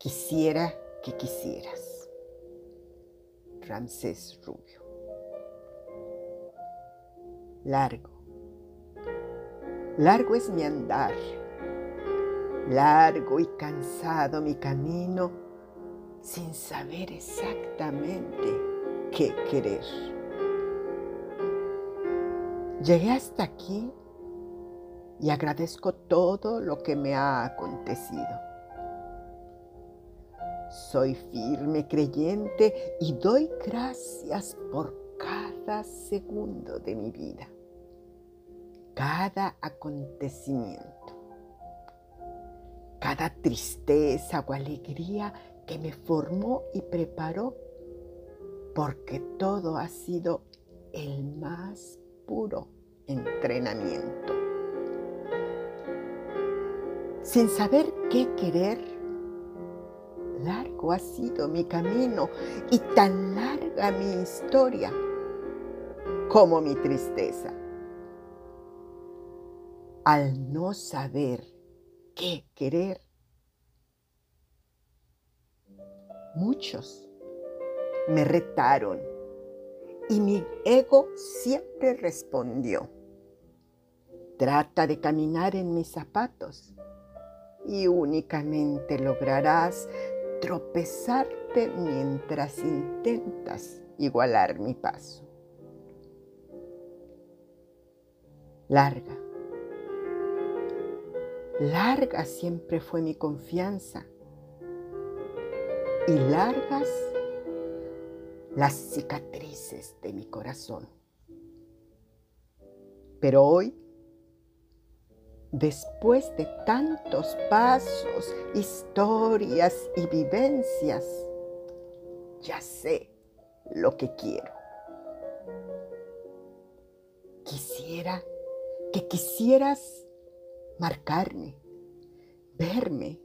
Quisiera que quisieras. Ramsés Rubio. Largo. Largo es mi andar. Largo y cansado mi camino sin saber exactamente qué querer. Llegué hasta aquí y agradezco todo lo que me ha acontecido soy firme creyente y doy gracias por cada segundo de mi vida, cada acontecimiento, cada tristeza o alegría que me formó y preparó, porque todo ha sido el más puro entrenamiento. Sin saber qué querer, ha sido mi camino y tan larga mi historia como mi tristeza. Al no saber qué querer, muchos me retaron y mi ego siempre respondió, trata de caminar en mis zapatos y únicamente lograrás tropezarte mientras intentas igualar mi paso. Larga, larga siempre fue mi confianza y largas las cicatrices de mi corazón. Pero hoy después de tantos pasos, historias y vivencias, ya sé lo que quiero. Quisiera que quisieras marcarme, verme,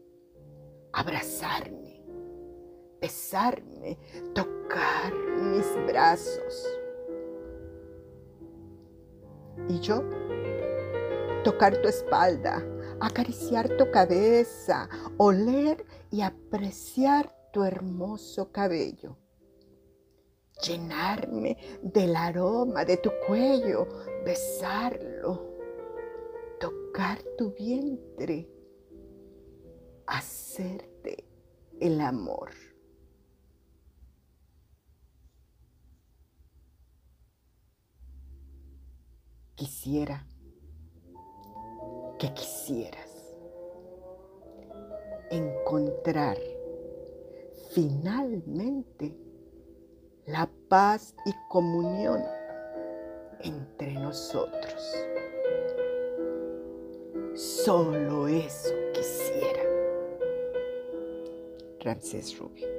abrazarme, besarme, tocar mis brazos. Y yo tocar tu espalda, acariciar tu cabeza, oler y apreciar tu hermoso cabello. Llenarme del aroma de tu cuello, besarlo, tocar tu vientre, hacerte el amor. Quisiera que quisieras. Encontrar finalmente la paz y comunión entre nosotros. Solo eso quisiera. Ramsés Rubio.